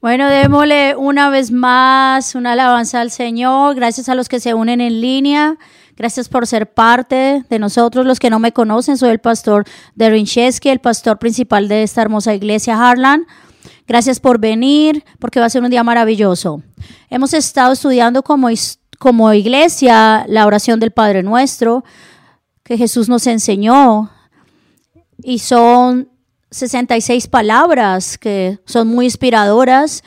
Bueno, démosle una vez más una alabanza al Señor. Gracias a los que se unen en línea. Gracias por ser parte de nosotros. Los que no me conocen, soy el pastor de Rincheski, el pastor principal de esta hermosa iglesia Harlan. Gracias por venir, porque va a ser un día maravilloso. Hemos estado estudiando como, como iglesia la oración del Padre Nuestro, que Jesús nos enseñó. Y son 66 palabras que son muy inspiradoras.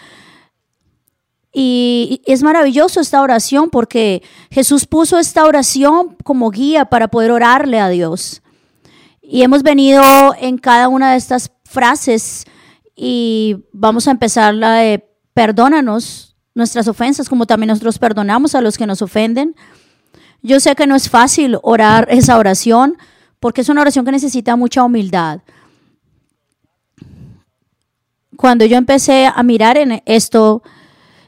Y es maravilloso esta oración porque Jesús puso esta oración como guía para poder orarle a Dios. Y hemos venido en cada una de estas frases y vamos a empezar la de perdónanos nuestras ofensas como también nosotros perdonamos a los que nos ofenden. Yo sé que no es fácil orar esa oración porque es una oración que necesita mucha humildad cuando yo empecé a mirar en esto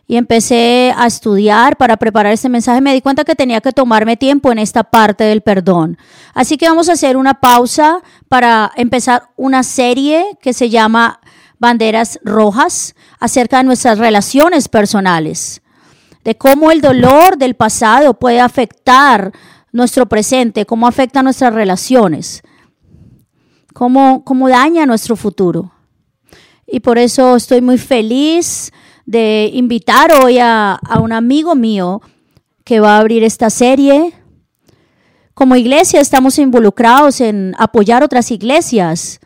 y empecé a estudiar para preparar este mensaje, me di cuenta que tenía que tomarme tiempo en esta parte del perdón. Así que vamos a hacer una pausa para empezar una serie que se llama Banderas Rojas acerca de nuestras relaciones personales, de cómo el dolor del pasado puede afectar nuestro presente, cómo afecta nuestras relaciones, cómo, cómo daña nuestro futuro y por eso estoy muy feliz de invitar hoy a, un amigo mío que va a abrir esta serie. Como iglesia estamos involucrados en apoyar otras iglesias.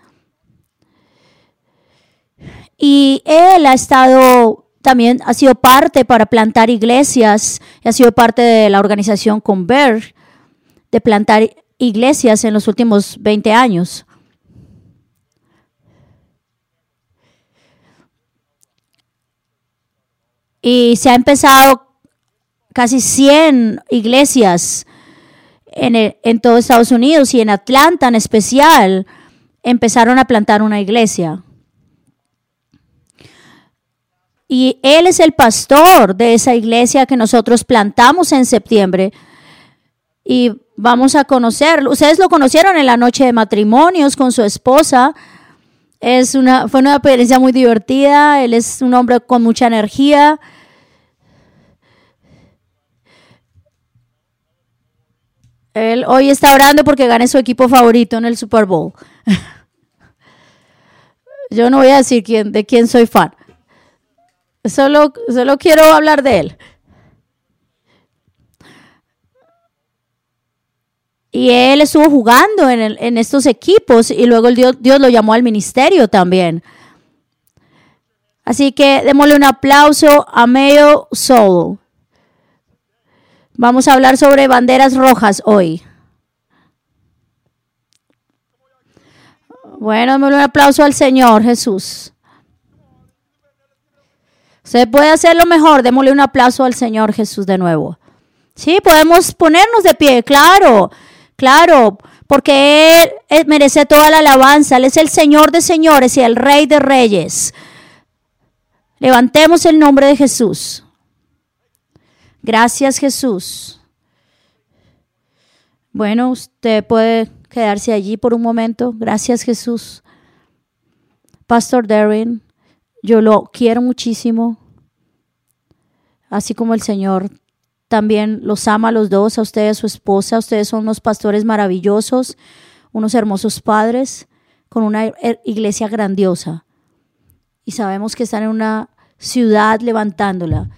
Y él ha estado también ha sido parte para plantar iglesias, ha sido parte de la organización Converge de plantar iglesias en los últimos 20 años. Y se ha empezado casi 100 iglesias en, en todo Estados Unidos y en Atlanta en especial empezaron a plantar una iglesia. Y él es el pastor de esa iglesia que nosotros plantamos en septiembre. Y vamos a conocerlo. Ustedes lo conocieron en la noche de matrimonios con su esposa. Es una, fue una experiencia muy divertida. Él es un hombre con mucha energía. Él hoy está orando porque gane su equipo favorito en el Super Bowl. Yo no voy a decir quién, de quién soy fan. Solo, solo quiero hablar de él. Y él estuvo jugando en, estos equipos y luego Dios, Dios, lo llamó al ministerio también. Así que démosle un aplauso a Mayo Soul. Vamos a hablar sobre banderas rojas hoy. Bueno, un aplauso al Señor Jesús. Se puede hacer lo mejor, démosle un aplauso al Señor Jesús de nuevo. Sí, podemos ponernos de pie, claro. Claro, porque Él, merece toda la alabanza. Él es el Señor de señores y el Rey de reyes. Levantemos el nombre de Jesús. Gracias Jesús. Bueno, usted puede quedarse allí por un momento. Gracias Jesús. Pastor Darren, yo lo quiero muchísimo, así como el Señor también los ama a los dos, a usted y a su esposa. Ustedes son unos pastores maravillosos, unos hermosos padres, con una iglesia grandiosa. Y sabemos que están en una ciudad levantándola.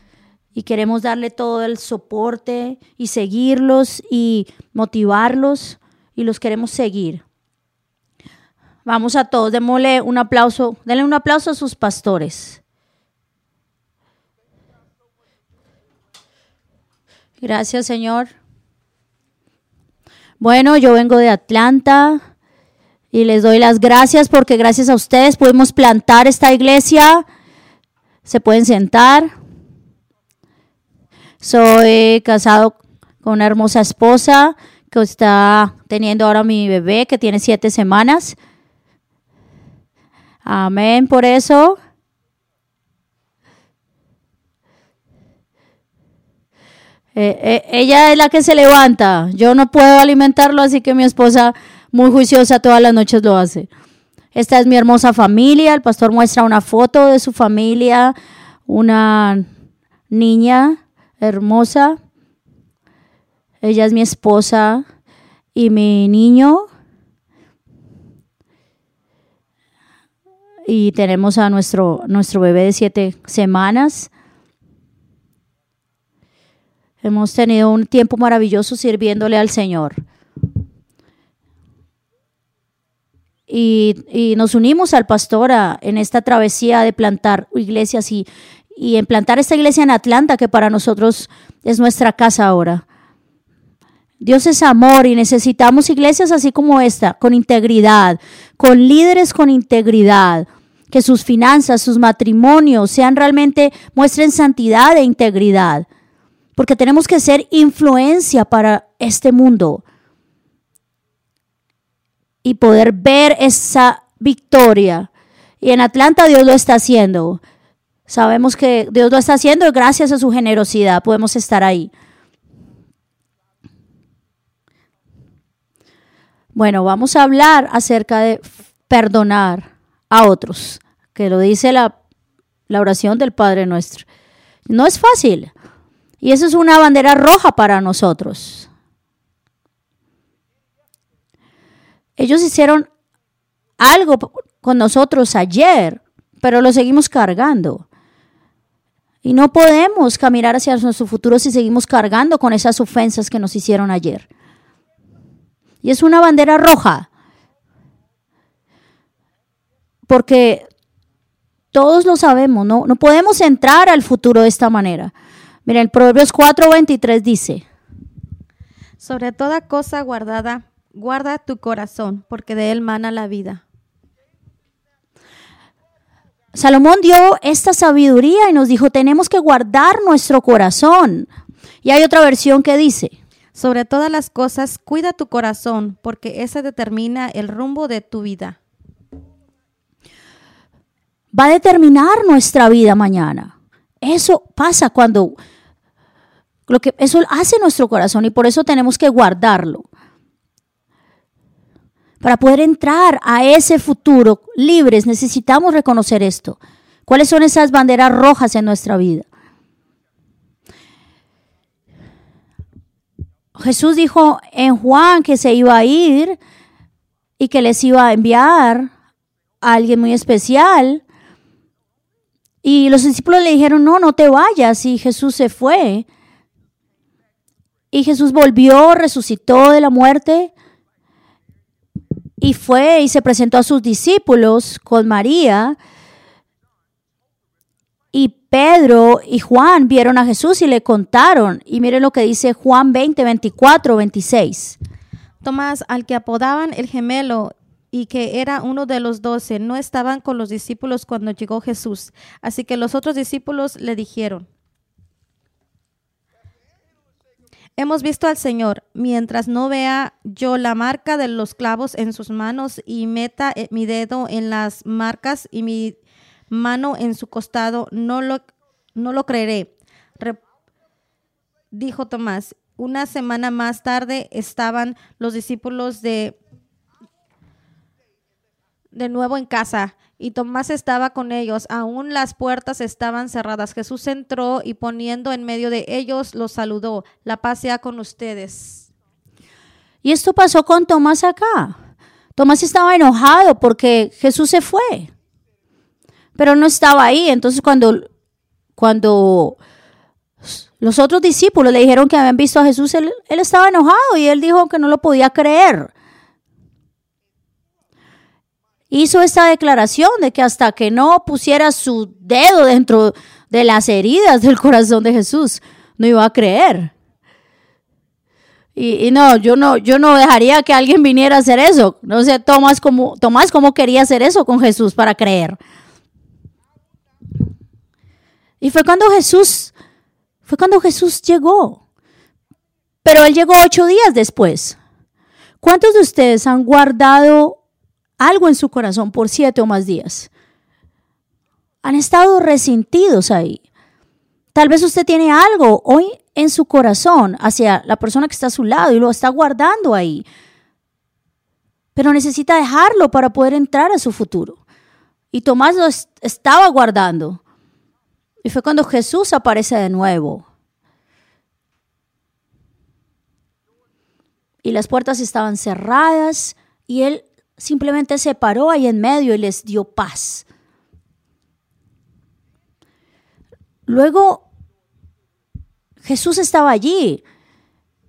Y queremos darle todo el soporte y seguirlos y motivarlos y los queremos seguir. Vamos a todos, démosle un aplauso, denle un aplauso a sus pastores. Gracias, Señor. Bueno, yo vengo de Atlanta y les doy las gracias porque gracias a ustedes pudimos plantar esta iglesia. Se pueden sentar. Soy casado con una hermosa esposa que está teniendo ahora mi bebé que tiene siete semanas. Amén por eso. Eh, eh, ella es la que se levanta. Yo no puedo alimentarlo, así que mi esposa, muy juiciosa, todas las noches lo hace. Esta es mi hermosa familia. El pastor muestra una foto de su familia, una niña hermosa. Ella es mi esposa y mi niño. Y tenemos a nuestro, nuestro bebé de siete semanas. Hemos tenido un tiempo maravilloso sirviéndole al Señor. Y, nos unimos al pastor en esta travesía de plantar iglesias y, y en plantar esta iglesia en Atlanta, que para nosotros es nuestra casa ahora. Dios es amor y necesitamos iglesias así como esta, con integridad, con líderes con integridad, que sus finanzas, sus matrimonios sean realmente, muestren santidad e integridad, porque tenemos que ser influencia para este mundo y poder ver esa victoria. Y en Atlanta Dios lo está haciendo. Sabemos que Dios lo está haciendo y gracias a su generosidad podemos estar ahí. Bueno, vamos a hablar acerca de perdonar a otros, que lo dice la, la oración del Padre nuestro. No es fácil. Y eso es una bandera roja para nosotros. Ellos hicieron algo con nosotros ayer, pero lo seguimos cargando. Y no podemos caminar hacia nuestro futuro si seguimos cargando con esas ofensas que nos hicieron ayer. Y es una bandera roja. Porque todos lo sabemos, no, no podemos entrar al futuro de esta manera. Mira, el Proverbios 4:23 dice, sobre toda cosa guardada, Guarda tu corazón, porque de él mana la vida. Salomón dio esta sabiduría y nos dijo, tenemos que guardar nuestro corazón. Y hay otra versión que dice, sobre todas las cosas, cuida tu corazón, porque ese determina el rumbo de tu vida. Va a determinar nuestra vida mañana. Eso pasa cuando lo que eso hace nuestro corazón y por eso tenemos que guardarlo para poder entrar a ese futuro libres, necesitamos reconocer esto. ¿Cuáles son esas banderas rojas en nuestra vida? Jesús dijo en Juan que se iba a ir y que les iba a enviar a alguien muy especial. Y los discípulos le dijeron, no, no te vayas. Y Jesús se fue. Y Jesús volvió, resucitó de la muerte y fue y se presentó a sus discípulos con María. Y Pedro y Juan vieron a Jesús y le contaron. Y miren lo que dice Juan 20, 24, 26. Tomás, al que apodaban el gemelo y que era uno de los doce, no estaban con los discípulos cuando llegó Jesús. Así que los otros discípulos le dijeron, Hemos visto al Señor, mientras no vea yo la marca de los clavos en sus manos y meta eh, mi dedo en las marcas y mi mano en su costado, no lo, no lo creeré. dijo Tomás. Una semana más tarde estaban los discípulos de, de nuevo en casa y Tomás estaba con ellos. Aún las puertas estaban cerradas. Jesús entró y poniendo en medio de ellos los saludó. La paz sea con ustedes. Y esto pasó con Tomás acá. Tomás estaba enojado porque Jesús se fue. Pero no estaba ahí. Entonces cuando, cuando los otros discípulos le dijeron que habían visto a Jesús, él, él estaba enojado y él dijo que no lo podía creer hizo esta declaración de que hasta que no pusiera su dedo dentro de las heridas del corazón de Jesús, no iba a creer. Y, no, yo no, yo no dejaría que alguien viniera a hacer eso. No sé, Tomás cómo, Tomás cómo quería hacer eso con Jesús para creer. Y fue cuando Jesús, fue cuando Jesús llegó. Pero él llegó ocho días después. ¿Cuántos de ustedes han guardado algo en su corazón por siete o más días. Han estado resentidos ahí. Tal vez usted tiene algo hoy en su corazón hacia la persona que está a su lado y lo está guardando ahí. Pero necesita dejarlo para poder entrar a su futuro. Y Tomás lo estaba guardando. Y fue cuando Jesús aparece de nuevo. Y las puertas estaban cerradas y él simplemente se paró ahí en medio y les dio paz. Luego Jesús estaba allí.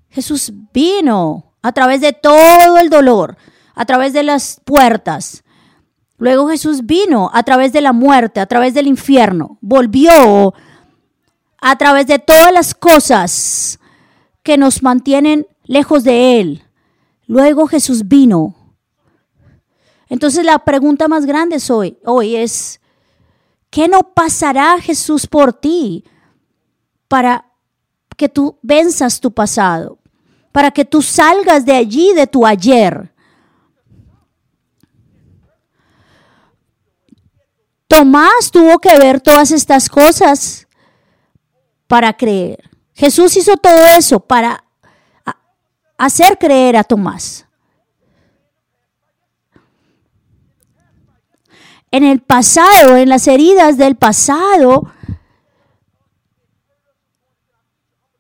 Jesús vino a través de todo el dolor, a través de las puertas. Luego Jesús vino a través de la muerte, a través del infierno. Volvió a través de todas las cosas que nos mantienen lejos de Él. Luego Jesús vino. Entonces la pregunta más grande hoy, hoy es, ¿qué no pasará Jesús por ti para que tú venzas tu pasado? Para que tú salgas de allí, de tu ayer. Tomás tuvo que ver todas estas cosas para creer. Jesús hizo todo eso para hacer creer a Tomás. En el pasado, en las heridas del pasado,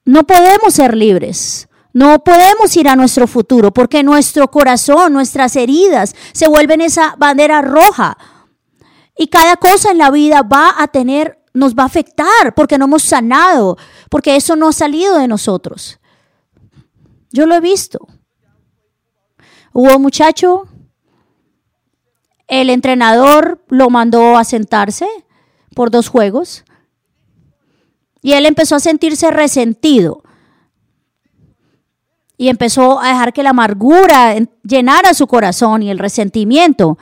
no podemos ser libres. No podemos ir a nuestro futuro porque nuestro corazón, nuestras heridas se vuelven esa bandera roja. Y cada cosa en la vida va a tener, nos va a afectar porque no hemos sanado, porque eso no ha salido de nosotros. Yo lo he visto. Hubo muchacho, el entrenador lo mandó a sentarse por dos juegos y él empezó a sentirse resentido y empezó a dejar que la amargura llenara su corazón y el resentimiento.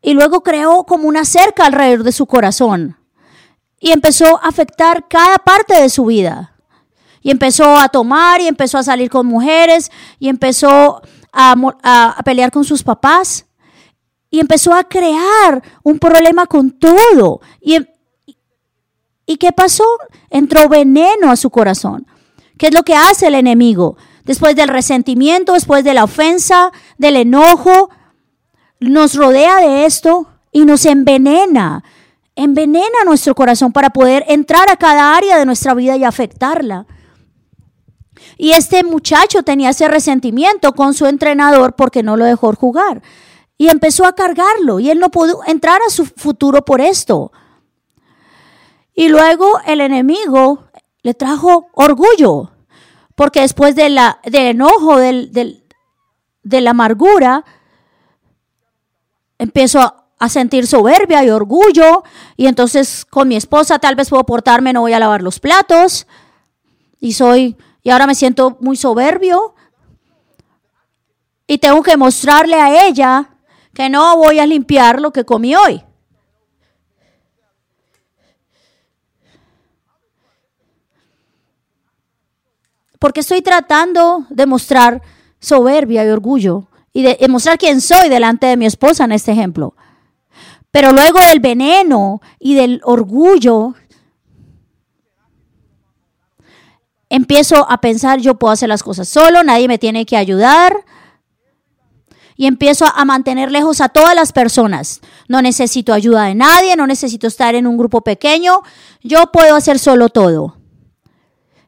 Y luego creó como una cerca alrededor de su corazón y empezó a afectar cada parte de su vida. Y empezó a tomar y empezó a salir con mujeres y empezó a, pelear con sus papás. Y empezó a crear un problema con todo. Y, ¿Y qué pasó? Entró veneno a su corazón. ¿Qué es lo que hace el enemigo? Después del resentimiento, después de la ofensa, del enojo, nos rodea de esto y nos envenena. Envenena nuestro corazón para poder entrar a cada área de nuestra vida y afectarla. Y este muchacho tenía ese resentimiento con su entrenador porque no lo dejó jugar. Y empezó a cargarlo y él no pudo entrar a su futuro por esto. Y luego el enemigo le trajo orgullo, porque después de la, del enojo, del, de la amargura, empezó a, a sentir soberbia y orgullo. Y entonces con mi esposa tal vez puedo portarme, no voy a lavar los platos. Y soy y ahora me siento muy soberbio y tengo que mostrarle a ella que no voy a limpiar lo que comí hoy. Porque estoy tratando de mostrar soberbia y orgullo y de mostrar quién soy delante de mi esposa en este ejemplo. Pero luego del veneno y del orgullo empiezo a pensar, yo puedo hacer las cosas solo, nadie me tiene que ayudar. Y empiezo a mantener lejos a todas las personas. No necesito ayuda de nadie, no necesito estar en un grupo pequeño. Yo puedo hacer solo todo.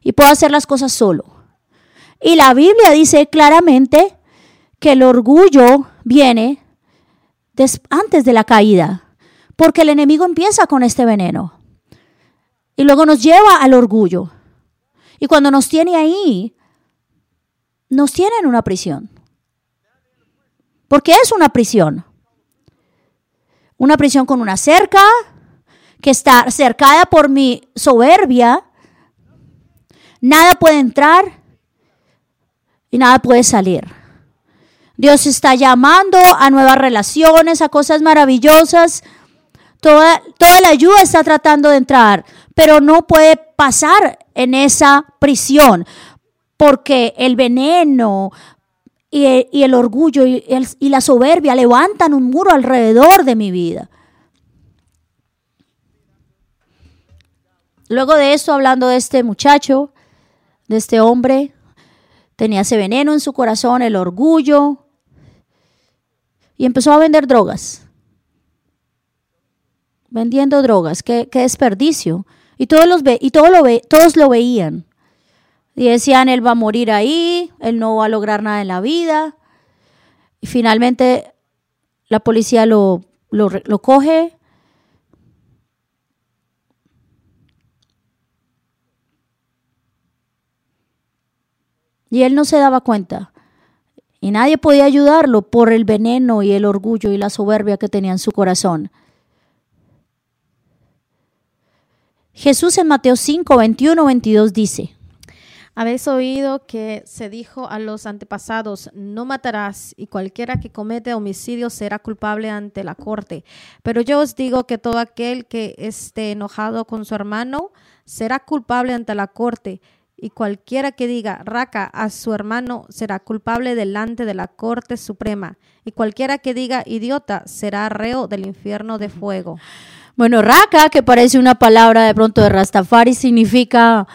Y puedo hacer las cosas solo. Y la Biblia dice claramente que el orgullo viene antes de la caída. Porque el enemigo empieza con este veneno. Y luego nos lleva al orgullo. Y cuando nos tiene ahí, nos tiene en una prisión. Porque es una prisión. Una prisión con una cerca que está cercada por mi soberbia. Nada puede entrar y nada puede salir. Dios está llamando a nuevas relaciones, a cosas maravillosas. Toda, toda la ayuda está tratando de entrar, pero no puede pasar en esa prisión, porque el veneno y el, orgullo y, y la soberbia levantan un muro alrededor de mi vida. Luego de esto, hablando de este muchacho, de este hombre, tenía ese veneno en su corazón, el orgullo, y empezó a vender drogas. vendiendo drogas, qué, qué desperdicio. Y todos, los ve, y todo lo ve, todos lo veían. Y decían, él va a morir ahí, él no va a lograr nada en la vida. Y finalmente la policía lo, lo, lo coge. Y él no se daba cuenta. Y nadie podía ayudarlo por el veneno y el orgullo y la soberbia que tenía en su corazón. Jesús en Mateo 5, 21, 22 dice, Habéis oído que se dijo a los antepasados, no matarás, y cualquiera que comete homicidio será culpable ante la corte. Pero yo os digo que todo aquel que esté enojado con su hermano será culpable ante la corte, y cualquiera que diga raca a su hermano será culpable delante de la corte suprema, y cualquiera que diga idiota será reo del infierno de fuego. Bueno, raca, que parece una palabra de pronto de Rastafari, significa,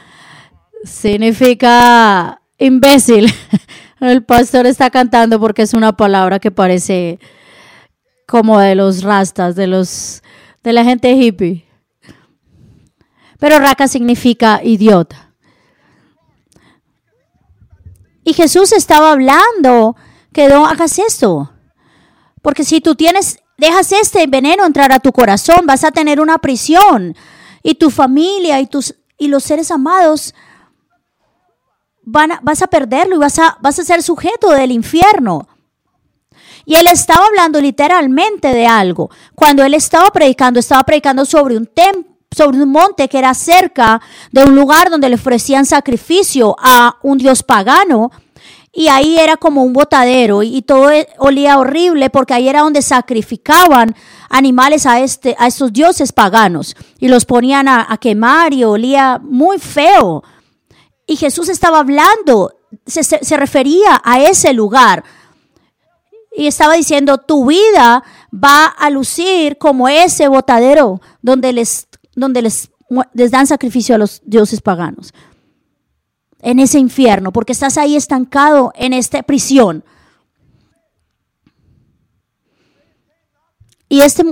significa imbécil. El pastor está cantando porque es una palabra que parece como de los rastas, de los de la gente hippie. Pero raca significa idiota. Y Jesús estaba hablando que no hagas esto. Porque si tú tienes dejas este veneno entrar a tu corazón, vas a tener una prisión y tu familia y, tus, y los seres amados a, vas a perderlo y vas a, vas a ser sujeto del infierno. Y él estaba hablando literalmente de algo. Cuando él estaba predicando, estaba predicando sobre un sobre un monte que era cerca de un lugar donde le ofrecían sacrificio a un dios pagano y ahí era como un botadero y, todo e, olía horrible porque ahí era donde sacrificaban animales a, este, a estos dioses paganos y los ponían a, quemar y olía muy feo. Y Jesús estaba hablando, se, refería a ese lugar y estaba diciendo, tu vida va a lucir como ese botadero donde les, donde les, les dan sacrificio a los dioses paganos en ese infierno, porque estás ahí estancado en esta prisión. Y este,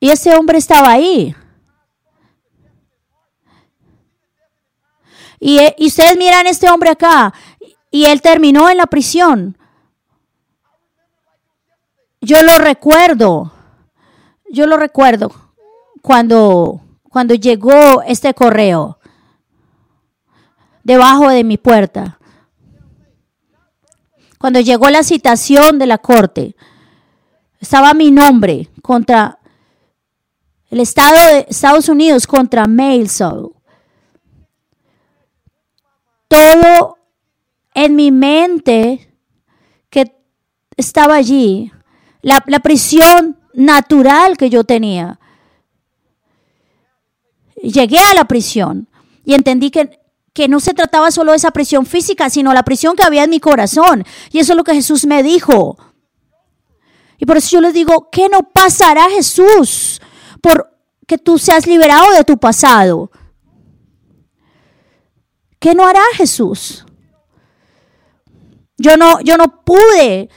y este hombre estaba ahí. Y, y ustedes miran a este hombre acá, y él terminó en la prisión. Yo lo recuerdo, yo lo recuerdo cuando, cuando llegó este correo debajo de mi puerta. Cuando llegó la citación de la corte, estaba mi nombre contra el Estado de Estados Unidos contra Mailsoul. Todo en mi mente que estaba allí, la, prisión natural que yo tenía. Llegué a la prisión y entendí que que no se trataba solo de esa prisión física, sino la prisión que había en mi corazón. Y eso es lo que Jesús me dijo. Y por eso yo les digo, ¿qué no pasará Jesús por que tú seas liberado de tu pasado? ¿Qué no hará Jesús? Yo no, yo no pude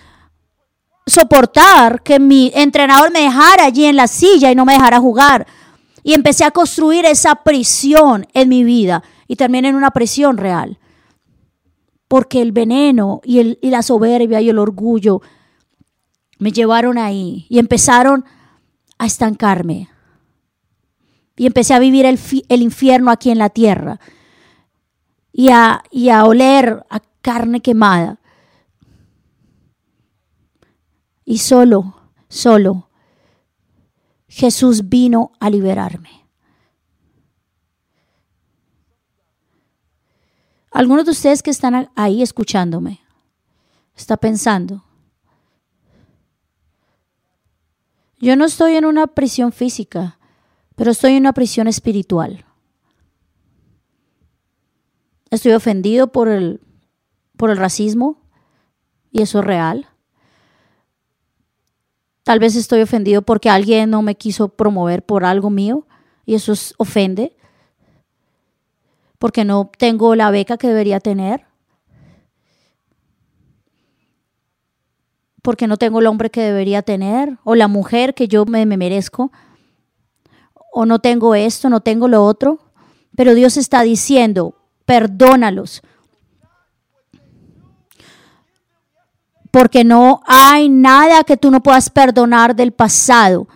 soportar que mi entrenador me dejara allí en la silla y no me dejara jugar. Y empecé a construir esa prisión en mi vida y terminé en una presión real. Porque el veneno y, el, y la soberbia y el orgullo me llevaron ahí y empezaron a estancarme. Y empecé a vivir el, el infierno aquí en la tierra y a, y a oler a carne quemada. Y solo, solo, Jesús vino a liberarme. Algunos de ustedes que están ahí escuchándome, está pensando, yo no estoy en una prisión física, pero estoy en una prisión espiritual. Estoy ofendido por el, por el racismo y eso es real. Tal vez estoy ofendido porque alguien no me quiso promover por algo mío y eso es, ofende porque no tengo la beca que debería tener, porque no tengo el hombre que debería tener o la mujer que yo me, merezco. o no tengo esto, no tengo lo otro. Pero Dios está diciendo, perdónalos. Porque no hay nada que tú no puedas perdonar del pasado.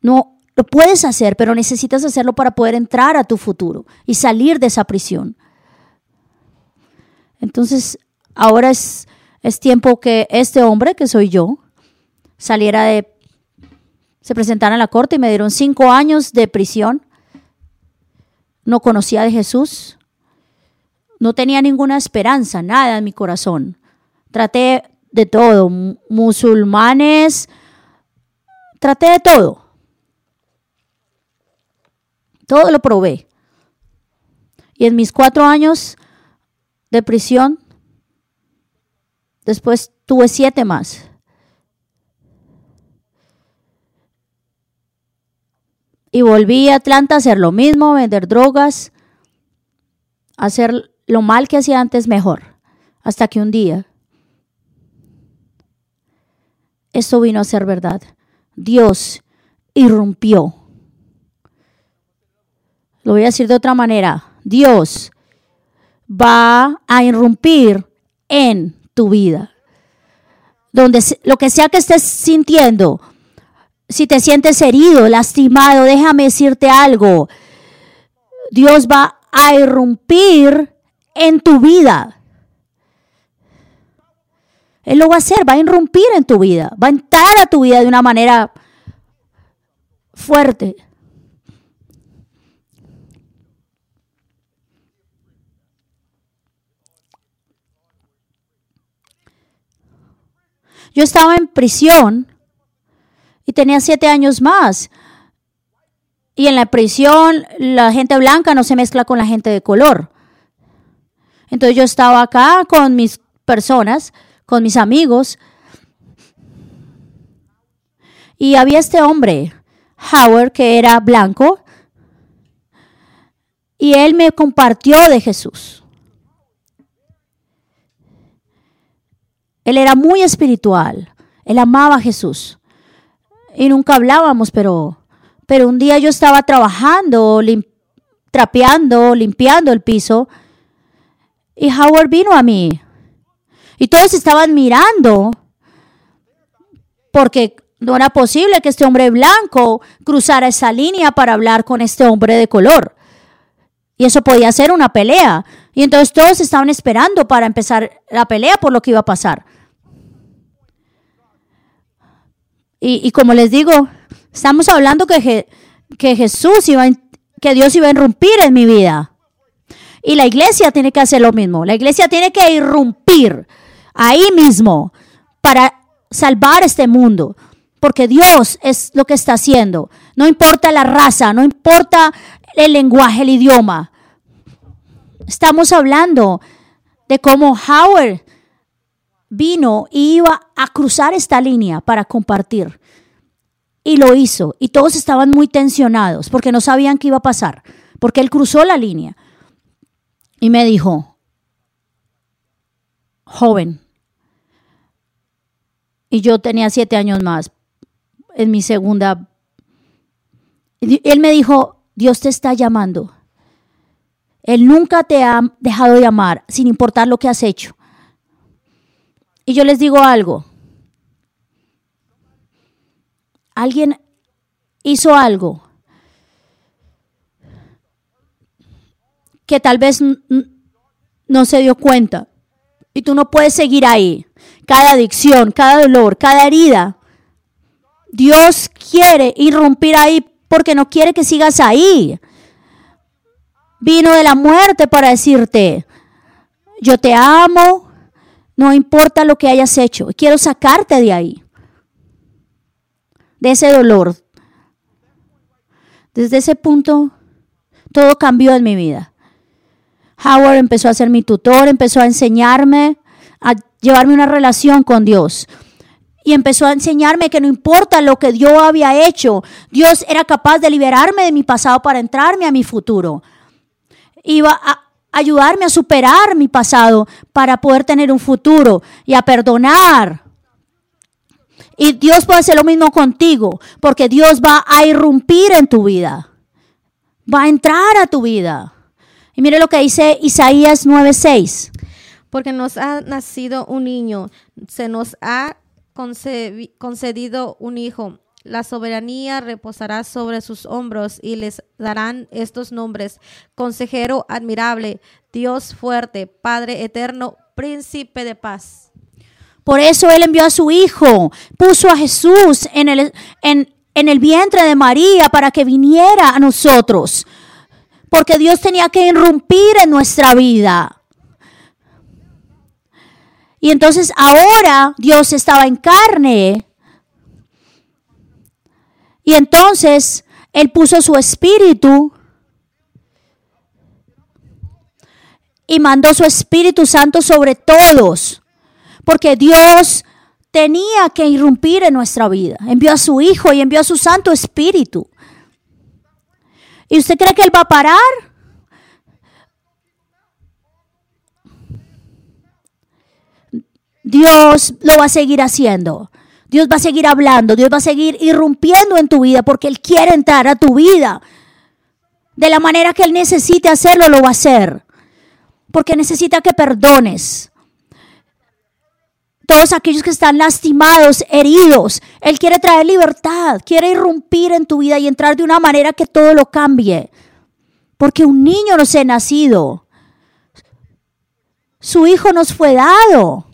No, lo puedes hacer, pero necesitas hacerlo para poder entrar a tu futuro y salir de esa prisión. Entonces, ahora es, es tiempo que este hombre, que soy yo, saliera de, se presentara en la corte y me dieron cinco años de prisión. No conocía de Jesús. No tenía ninguna esperanza, nada en mi corazón. Traté de todo, musulmanes, traté de todo. Todo lo probé. Y en mis cuatro años de prisión, después tuve siete más. Y volví a Atlanta a hacer lo mismo, vender drogas, hacer lo mal que hacía antes mejor. Hasta que un día esto vino a ser verdad. Dios irrumpió. Lo voy a decir de otra manera. Dios va a irrumpir en tu vida. Donde lo que sea que estés sintiendo, si te sientes herido, lastimado, déjame decirte algo. Dios va a irrumpir en tu vida. Él lo va a hacer, va a irrumpir en tu vida, va a entrar a tu vida de una manera fuerte. Yo estaba en prisión y tenía siete años más. Y en la prisión la gente blanca no se mezcla con la gente de color. Entonces yo estaba acá con mis personas con mis amigos. Y había este hombre, Howard, que era blanco, y él me compartió de Jesús. Él era muy espiritual, él amaba a Jesús. Y nunca hablábamos, pero, pero un día yo estaba trabajando, trapeando, limpiando el piso, y Howard vino a mí y todos estaban mirando porque no era posible que este hombre blanco cruzara esa línea para hablar con este hombre de color. Y eso podía ser una pelea. Y entonces todos estaban esperando para empezar la pelea por lo que iba a pasar. Y, como les digo, estamos hablando que, que Jesús iba, que Dios iba a irrumpir en mi vida. Y la iglesia tiene que hacer lo mismo. La iglesia tiene que irrumpir ahí mismo para salvar este mundo. Porque Dios es lo que está haciendo. No importa la raza, no importa el lenguaje, el idioma. Estamos hablando de cómo Howard vino y iba a cruzar esta línea para compartir. Y lo hizo. Y todos estaban muy tensionados porque no sabían qué iba a pasar. Porque él cruzó la línea. Y me dijo, joven, y yo tenía siete años más en mi segunda. Él me dijo, Dios te está llamando. Él nunca te ha dejado llamar sin importar lo que has hecho. Y yo les digo algo. Alguien hizo algo que tal vez no se dio cuenta. Y tú no puedes seguir ahí cada adicción, cada dolor, cada herida. Dios quiere irrumpir ahí porque no quiere que sigas ahí. Vino de la muerte para decirte, yo te amo, no importa lo que hayas hecho, quiero sacarte de ahí, de ese dolor. Desde ese punto, todo cambió en mi vida. Howard empezó a ser mi tutor, empezó a enseñarme a llevarme una relación con Dios. Y empezó a enseñarme que no importa lo que yo había hecho, Dios era capaz de liberarme de mi pasado para entrarme a mi futuro. Iba a ayudarme a superar mi pasado para poder tener un futuro y a perdonar. Y Dios puede hacer lo mismo contigo, porque Dios va a irrumpir en tu vida. Va a entrar a tu vida. Y mire lo que dice Isaías 9:6. Porque nos ha nacido un niño, se nos ha concedido un hijo. La soberanía reposará sobre sus hombros y les darán estos nombres. Consejero admirable, Dios fuerte, Padre eterno, príncipe de paz. Por eso Él envió a su Hijo, puso a Jesús en el, en, en el vientre de María para que viniera a nosotros. Porque Dios tenía que irrumpir en nuestra vida. Y entonces ahora Dios estaba en carne. Y entonces Él puso su espíritu y mandó su Espíritu Santo sobre todos porque Dios tenía que irrumpir en nuestra vida. Envió a su Hijo y envió a su Santo Espíritu. ¿Y usted cree que Él va a parar? Dios lo va a seguir haciendo. Dios va a seguir hablando. Dios va a seguir irrumpiendo en tu vida porque Él quiere entrar a tu vida. De la manera que Él necesite hacerlo, lo va a hacer. Porque necesita que perdones todos aquellos que están lastimados, heridos. Él quiere traer libertad, quiere irrumpir en tu vida y entrar de una manera que todo lo cambie. Porque un niño nos ha nacido. Su hijo nos fue dado.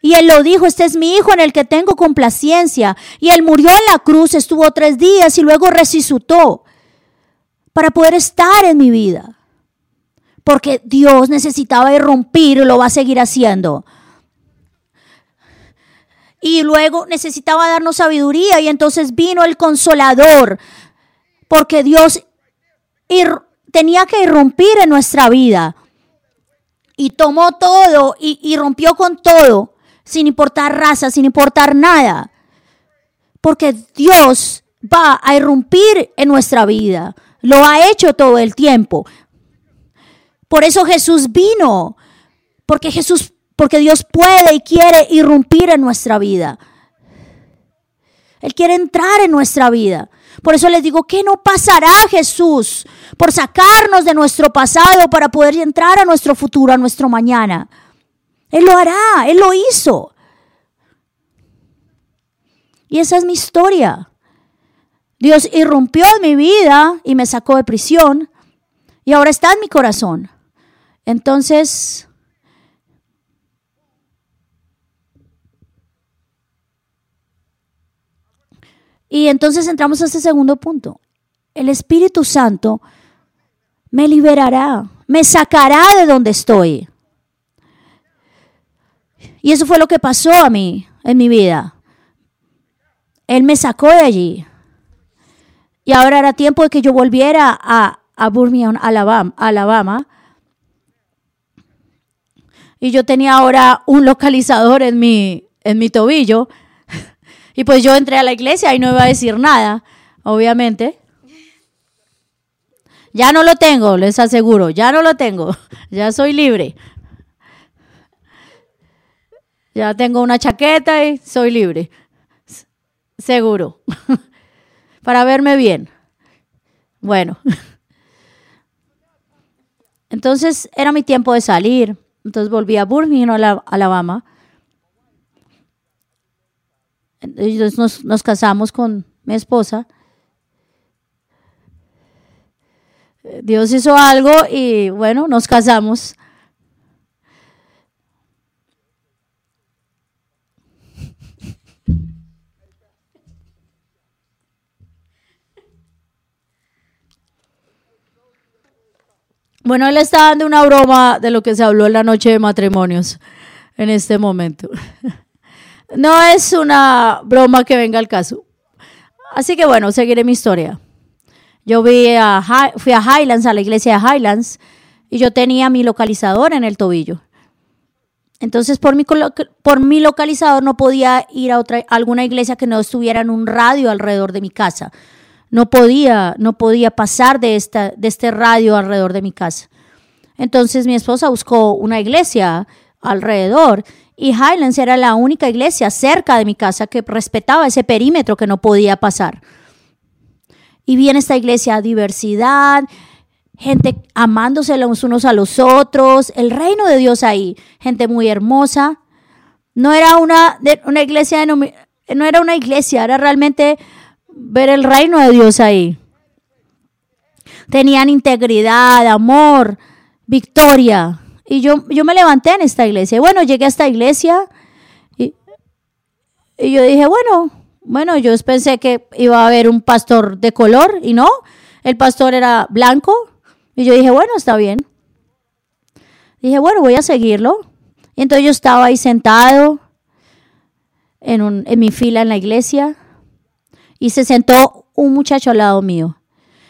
Y él lo dijo, este es mi hijo en el que tengo complacencia. Y él murió en la cruz, estuvo tres días y luego resucitó para poder estar en mi vida. Porque Dios necesitaba irrumpir y lo va a seguir haciendo y luego necesitaba darnos sabiduría y entonces vino el consolador, porque Dios tenía que irrumpir en nuestra vida y tomó todo y, y rompió con todo, sin importar raza, sin importar nada, porque Dios va a irrumpir en nuestra vida, lo ha hecho todo el tiempo. Por eso Jesús vino, porque Jesús porque Dios puede y quiere irrumpir en nuestra vida. Él quiere entrar en nuestra vida. Por eso les digo, ¿qué no pasará Jesús por sacarnos de nuestro pasado para poder entrar a nuestro futuro, a nuestro mañana? Él lo hará, Él lo hizo. Y esa es mi historia. Dios irrumpió en mi vida y me sacó de prisión y ahora está en mi corazón. Entonces, Y entonces entramos a este segundo punto. El Espíritu Santo me liberará, me sacará de donde estoy. Y eso fue lo que pasó a mí en mi vida. Él me sacó de allí. Y ahora era tiempo de que yo volviera a, a Birmingham, Alabama, Alabama. Y yo tenía ahora un localizador en mi, en mi tobillo y pues yo entré a la iglesia y no iba a decir nada, obviamente. Ya no lo tengo, les aseguro, ya no lo tengo, ya soy libre. Ya tengo una chaqueta y soy libre, seguro, para verme bien. Bueno, entonces era mi tiempo de salir, entonces volví a Birmingham, Alabama entonces nos, casamos con mi esposa. Dios hizo algo y bueno, nos casamos. Bueno, él está dando una broma de lo que se habló en la noche de matrimonios en este momento. No es una broma que venga al caso. Así que bueno, seguiré mi historia. Yo fui a Highlands, a la iglesia de Highlands, y yo tenía mi localizador en el tobillo. Entonces, por mi, por mi localizador no podía ir a otra, alguna iglesia que no estuviera en un radio alrededor de mi casa. No podía, no podía pasar de, esta, de este radio alrededor de mi casa. Entonces mi esposa buscó una iglesia alrededor Y Highlands era la única iglesia cerca de mi casa que respetaba ese perímetro que no podía pasar. Y vi en esta iglesia diversidad, gente amándose los unos a los otros, el reino de Dios ahí, gente muy hermosa. No era una, una iglesia, no era una iglesia, era realmente ver el reino de Dios ahí. Tenían integridad, amor, victoria. Y yo, yo me levanté en esta iglesia. bueno, llegué a esta iglesia y, y yo dije, bueno, bueno, yo pensé que iba a haber un pastor de color y no, el pastor era blanco. Y yo dije, bueno, está bien. Dije, bueno, voy a seguirlo. Y entonces yo estaba ahí sentado en, un, en mi fila en la iglesia y se sentó un muchacho al lado mío.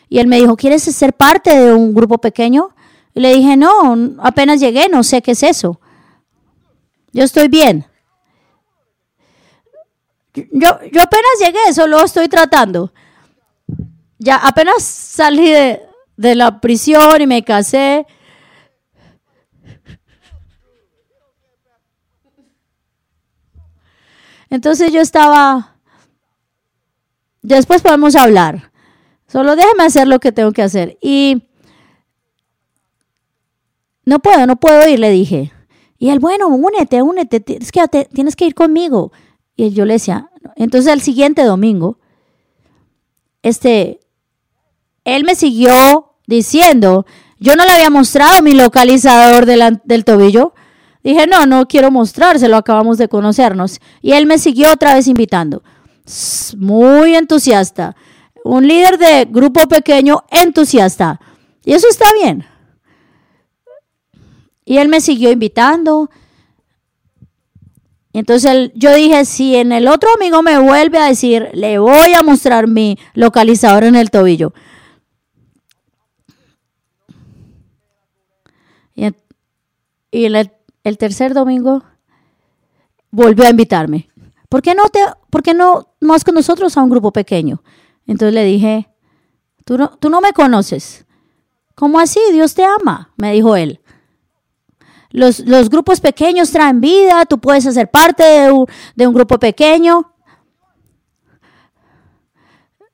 Y él me dijo, ¿quieres ser parte de un grupo pequeño? Y le dije, no, apenas llegué, no sé qué es eso. Yo estoy bien. Yo, yo apenas llegué, solo estoy tratando. Ya apenas salí de, de la prisión y me casé. Entonces yo estaba, después podemos hablar. Solo déjame hacer lo que tengo que hacer. Y no puedo, no puedo ir, le dije. Y él, bueno, únete, únete, tienes que, tienes que ir conmigo. Y yo le decía, entonces el siguiente domingo, este, él me siguió diciendo, yo no le había mostrado mi localizador del, del tobillo. Dije, no, no quiero mostrárselo, acabamos de conocernos. Y él me siguió otra vez invitando. Muy entusiasta un líder de grupo pequeño entusiasta. Y eso está bien. Y él me siguió invitando. Entonces yo dije, si en el otro amigo me vuelve a decir, le voy a mostrar mi localizador en el tobillo. Y, el, el, tercer domingo volvió a invitarme. ¿Por qué no te, por qué no más con nosotros a un grupo pequeño? Entonces le dije, tú no, tú no me conoces. ¿Cómo así? Dios te ama, me dijo él. Los, los grupos pequeños traen vida, tú puedes hacer parte de un, de un grupo pequeño.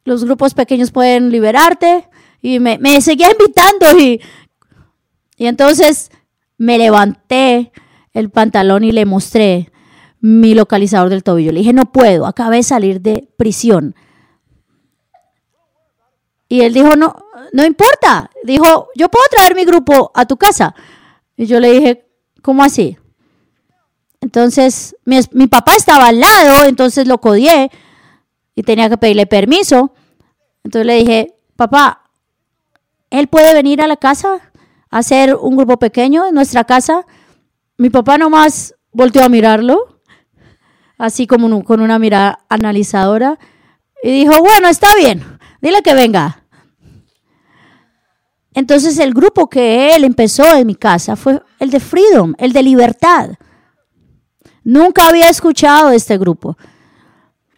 Los grupos pequeños pueden liberarte. Y me, me seguía invitando y, y entonces me levanté el pantalón y le mostré mi localizador del tobillo. Le dije, no puedo, acabé de salir de prisión. Y él dijo, no, no importa. Dijo, yo puedo traer mi grupo a tu casa. Y yo le dije, ¿cómo así? Entonces, mi, mi papá estaba al lado, entonces lo codié y tenía que pedirle permiso. Entonces le dije, papá, ¿él puede venir a la casa a hacer un grupo pequeño en nuestra casa? Mi papá nomás volteó a mirarlo, así como con una mirada analizadora, y dijo, bueno, está bien, dile que venga. Entonces el grupo que él empezó en mi casa fue el de Freedom, el de libertad. Nunca había escuchado de este grupo.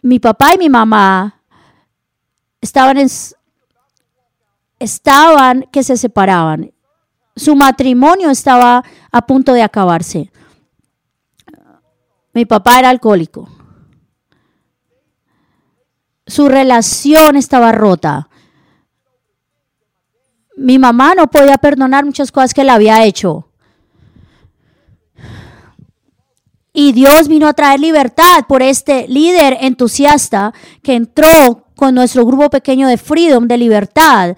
Mi papá y mi mamá estaban, en, estaban que se separaban. Su matrimonio estaba a punto de acabarse. Mi papá era alcohólico. Su relación estaba rota mi mamá no podía perdonar muchas cosas que le había hecho. Y Dios vino a traer libertad por este líder entusiasta que entró con nuestro grupo pequeño de Freedom, de libertad.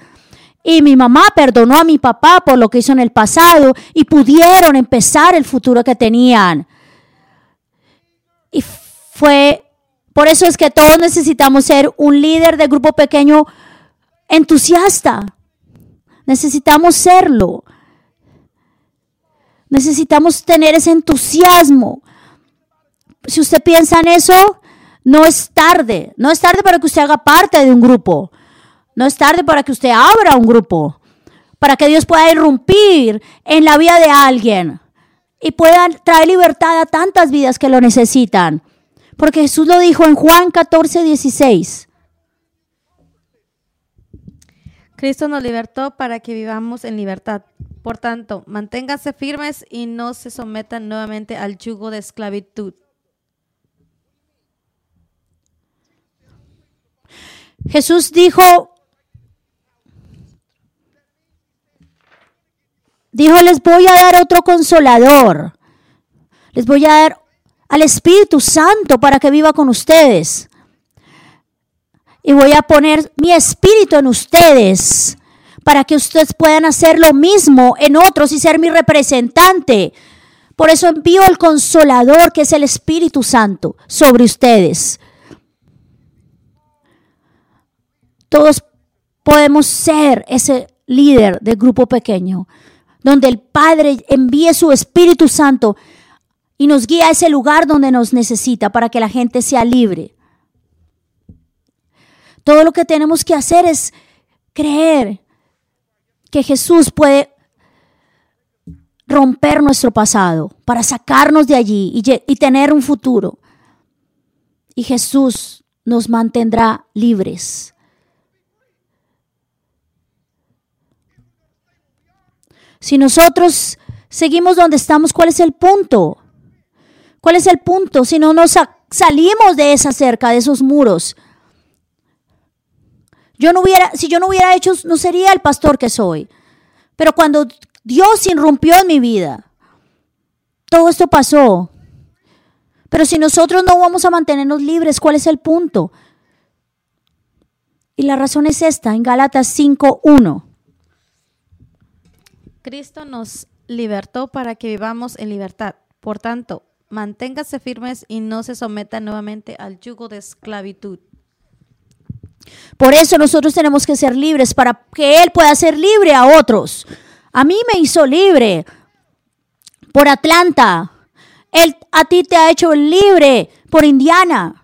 Y mi mamá perdonó a mi papá por lo que hizo en el pasado y pudieron empezar el futuro que tenían. Y fue, por eso es que todos necesitamos ser un líder de grupo pequeño entusiasta. Necesitamos serlo. Necesitamos tener ese entusiasmo. Si usted piensa en eso, no es tarde. No es tarde para que usted haga parte de un grupo. No es tarde para que usted abra un grupo. Para que Dios pueda irrumpir en la vida de alguien y pueda traer libertad a tantas vidas que lo necesitan. Porque Jesús lo dijo en Juan 14, 16. Cristo nos libertó para que vivamos en libertad. Por tanto, manténganse firmes y no se sometan nuevamente al yugo de esclavitud. Jesús dijo, dijo, les voy a dar otro consolador. Les voy a dar al Espíritu Santo para que viva con ustedes. Y voy a poner mi espíritu en ustedes para que ustedes puedan hacer lo mismo en otros y ser mi representante. Por eso envío el consolador que es el Espíritu Santo sobre ustedes. Todos podemos ser ese líder del grupo pequeño, donde el Padre envíe su Espíritu Santo y nos guía a ese lugar donde nos necesita para que la gente sea libre. Todo lo que tenemos que hacer es creer que Jesús puede romper nuestro pasado para sacarnos de allí y, tener un futuro. Y Jesús nos mantendrá libres. Si nosotros seguimos donde estamos, ¿cuál es el punto? ¿Cuál es el punto? Si no nos salimos de esa cerca, de esos muros. Yo no hubiera, si yo no hubiera hecho, no sería el pastor que soy. Pero cuando Dios irrumpió en mi vida, todo esto pasó. Pero si nosotros no vamos a mantenernos libres, ¿cuál es el punto? Y la razón es esta, en Gálatas 5.1. Cristo nos libertó para que vivamos en libertad. Por tanto, manténgase firmes y no se sometan nuevamente al yugo de esclavitud. Por eso nosotros tenemos que ser libres para que Él pueda ser libre a otros. A mí me hizo libre por Atlanta. Él a ti te ha hecho libre por Indiana.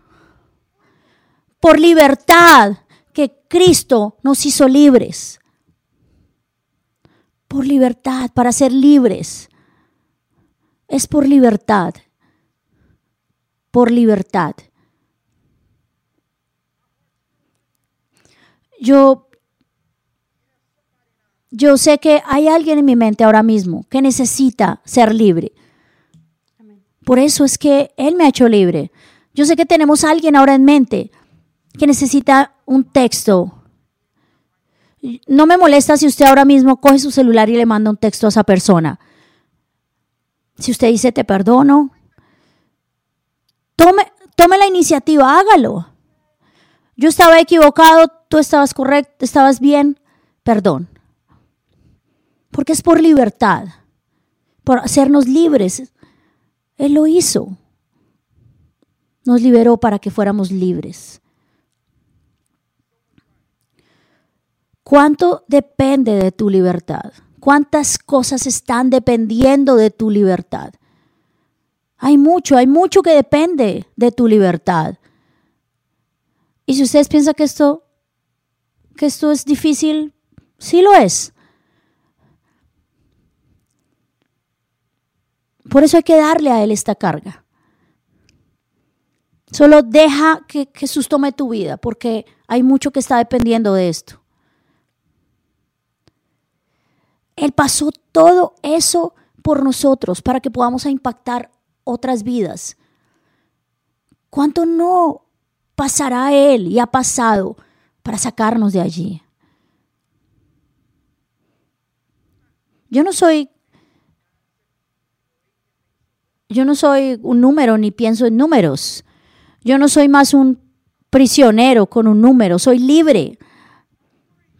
Por libertad que Cristo nos hizo libres. Por libertad, para ser libres. Es por libertad por libertad. Yo, yo sé que hay alguien en mi mente ahora mismo que necesita ser libre. Por eso es que Él me ha hecho libre. Yo sé que tenemos a alguien ahora en mente que necesita un texto. No me molesta si usted ahora mismo coge su celular y le manda un texto a esa persona. Si usted dice te perdono, Tome, tome la iniciativa, hágalo. Yo estaba equivocado, tú estabas correcto, estabas bien, perdón. Porque es por libertad, por hacernos libres. Él lo hizo. Nos liberó para que fuéramos libres. ¿Cuánto depende de tu libertad? ¿Cuántas cosas están dependiendo de tu libertad? Hay mucho, hay mucho que depende de tu libertad. Y si ustedes piensan que esto, que esto es difícil, sí lo es. Por eso hay que darle a Él esta carga. Solo deja que Jesús tome tu vida, porque hay mucho que está dependiendo de esto. Él pasó todo eso por nosotros para que podamos impactar otras vidas. ¿Cuánto no pasará Él y ha pasado para sacarnos de allí? Yo no soy yo no soy un número ni pienso en números. Yo no soy más un prisionero con un número, soy libre.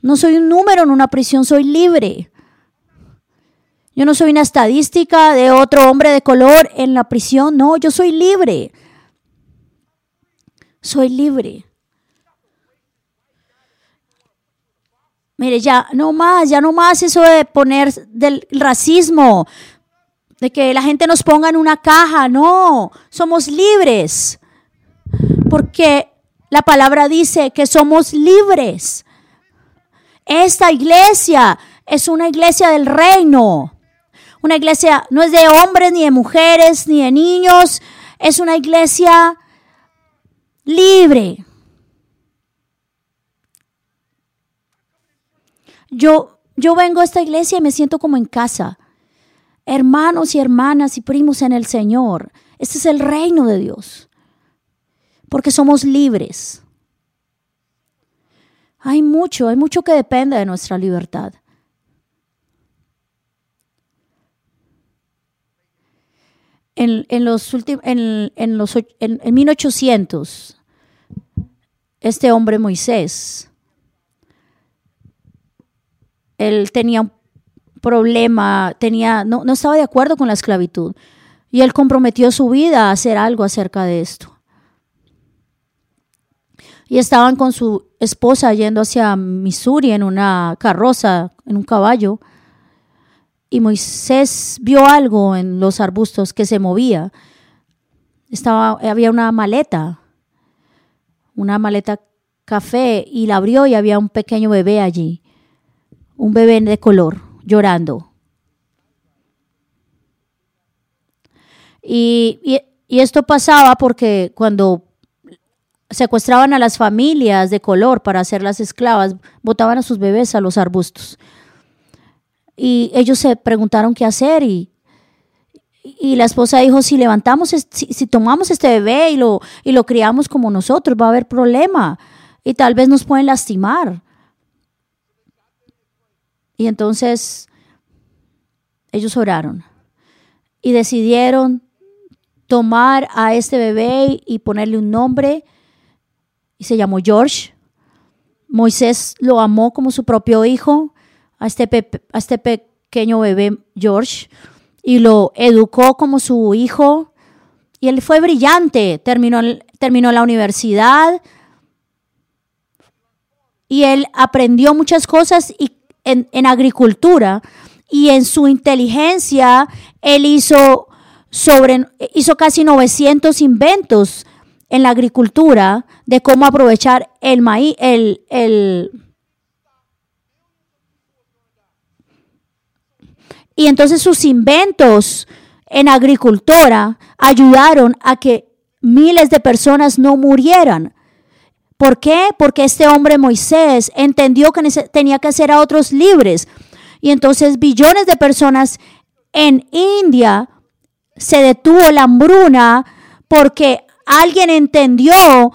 No soy un número en una prisión, soy libre. Yo no soy una estadística de otro hombre de color en la prisión. No, yo soy libre. Soy libre. Mire, ya no más, ya no más eso de poner del racismo, de que la gente nos ponga en una caja. No, somos libres. Porque la palabra dice que somos libres. Esta iglesia es una iglesia del reino. Una iglesia no es de hombres, ni de mujeres, ni de niños. Es una iglesia libre. Yo yo vengo a esta iglesia y me siento como en casa. Hermanos y hermanas y primos en el Señor. Este es el reino de Dios. Porque somos libres. Hay mucho, hay mucho que depende de nuestra libertad. En, los últimos, en, los, en 1800, este hombre Moisés, él tenía un problema, tenía, no, no estaba de acuerdo con la esclavitud y él comprometió su vida a hacer algo acerca de esto. Y estaban con su esposa yendo hacia Missouri en una carroza, en un caballo. Y Moisés vio algo en los arbustos que se movía. Estaba, había una maleta, una maleta café, y la abrió y había un pequeño bebé allí un bebé de color llorando. Y, esto pasaba porque cuando secuestraban a las familias de color para hacerlas esclavas, botaban a sus bebés a los arbustos. Y ellos se preguntaron qué hacer y, y la esposa dijo, si levantamos, si, si, tomamos este bebé y lo, y lo criamos como nosotros, va a haber problema y tal vez nos pueden lastimar. Y entonces ellos oraron y decidieron tomar a este bebé y ponerle un nombre y se llamó George. Moisés lo amó como su propio hijo, a este, a este pequeño bebé George, y lo educó como su hijo. Y él fue brillante, terminó, terminó la universidad y él aprendió muchas cosas y en, agricultura y en su inteligencia él hizo, sobre, hizo casi 900 inventos en la agricultura de cómo aprovechar el maíz, el, el, y entonces sus inventos en agricultura ayudaron a que miles de personas no murieran. ¿Por qué? Porque este hombre Moisés entendió que tenía que hacer a otros libres. Y entonces billones de personas en India se detuvo la hambruna porque alguien entendió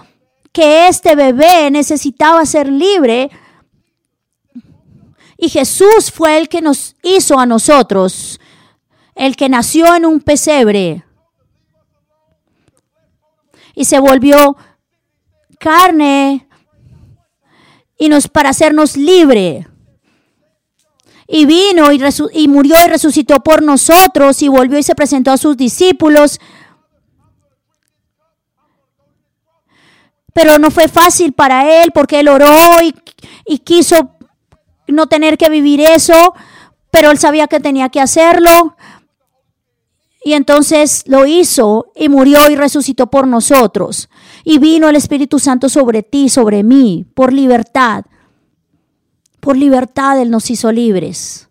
que este bebé necesitaba ser libre. Y Jesús fue el que nos hizo a nosotros, el que nació en un pesebre y se volvió carne y nos para hacernos libre. Y vino y, y murió y resucitó por nosotros y volvió y se presentó a sus discípulos. Pero no fue fácil para él porque él oró y, y quiso no tener que vivir eso, pero él sabía que tenía que hacerlo. Y entonces lo hizo y murió y resucitó por nosotros. Y vino el Espíritu Santo sobre ti, sobre mí, por libertad. Por libertad Él nos hizo libres.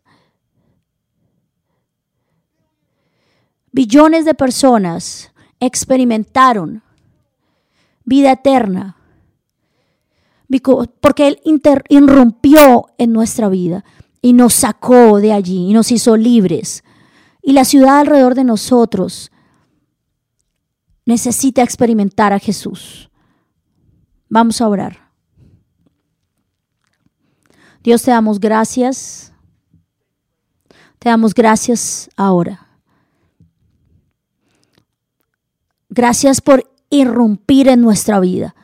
Billones de personas experimentaron vida eterna porque Él irrumpió en nuestra vida y nos sacó de allí y nos hizo libres y la ciudad alrededor de nosotros necesita experimentar a Jesús. Vamos a orar. Dios te damos gracias. Te damos gracias ahora. Gracias por irrumpir en nuestra vida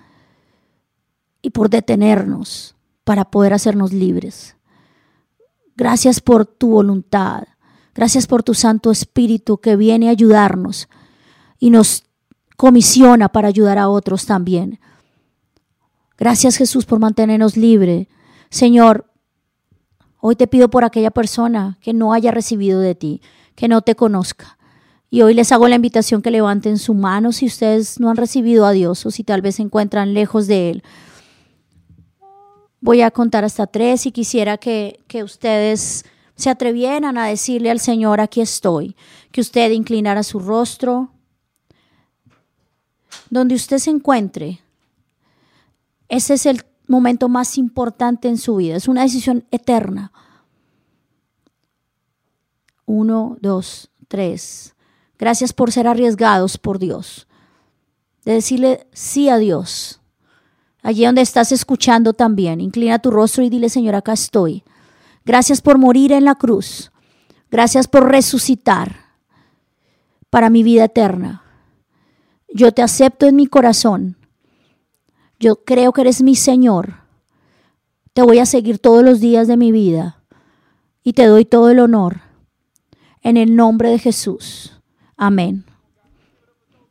y por detenernos para poder hacernos libres. Gracias por tu voluntad. Gracias por tu Santo Espíritu que viene a ayudarnos y nos comisiona para ayudar a otros también. Gracias Jesús por mantenernos libres. Señor, hoy te pido por aquella persona que no haya recibido de ti, que no te conozca. Y hoy les hago la invitación que levanten su mano si ustedes no han recibido a Dios o si tal vez se encuentran lejos de Él. Voy a contar hasta tres y quisiera que, que ustedes se atrevieran a decirle al Señor, aquí estoy, que usted inclinara su rostro, donde usted se encuentre. Ese es el momento más importante en su vida, es una decisión eterna. Uno, dos, tres. Gracias por ser arriesgados por Dios. De decirle sí a Dios. Allí donde estás escuchando también, inclina tu rostro y dile, Señor, acá estoy. Gracias por morir en la cruz. Gracias por resucitar para mi vida eterna. Yo te acepto en mi corazón. Yo creo que eres mi Señor. Te voy a seguir todos los días de mi vida y te doy todo el honor. En el nombre de Jesús. Amén.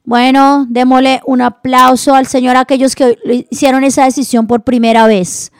Bueno, démosle un aplauso al Señor a aquellos que hicieron esa decisión por primera vez.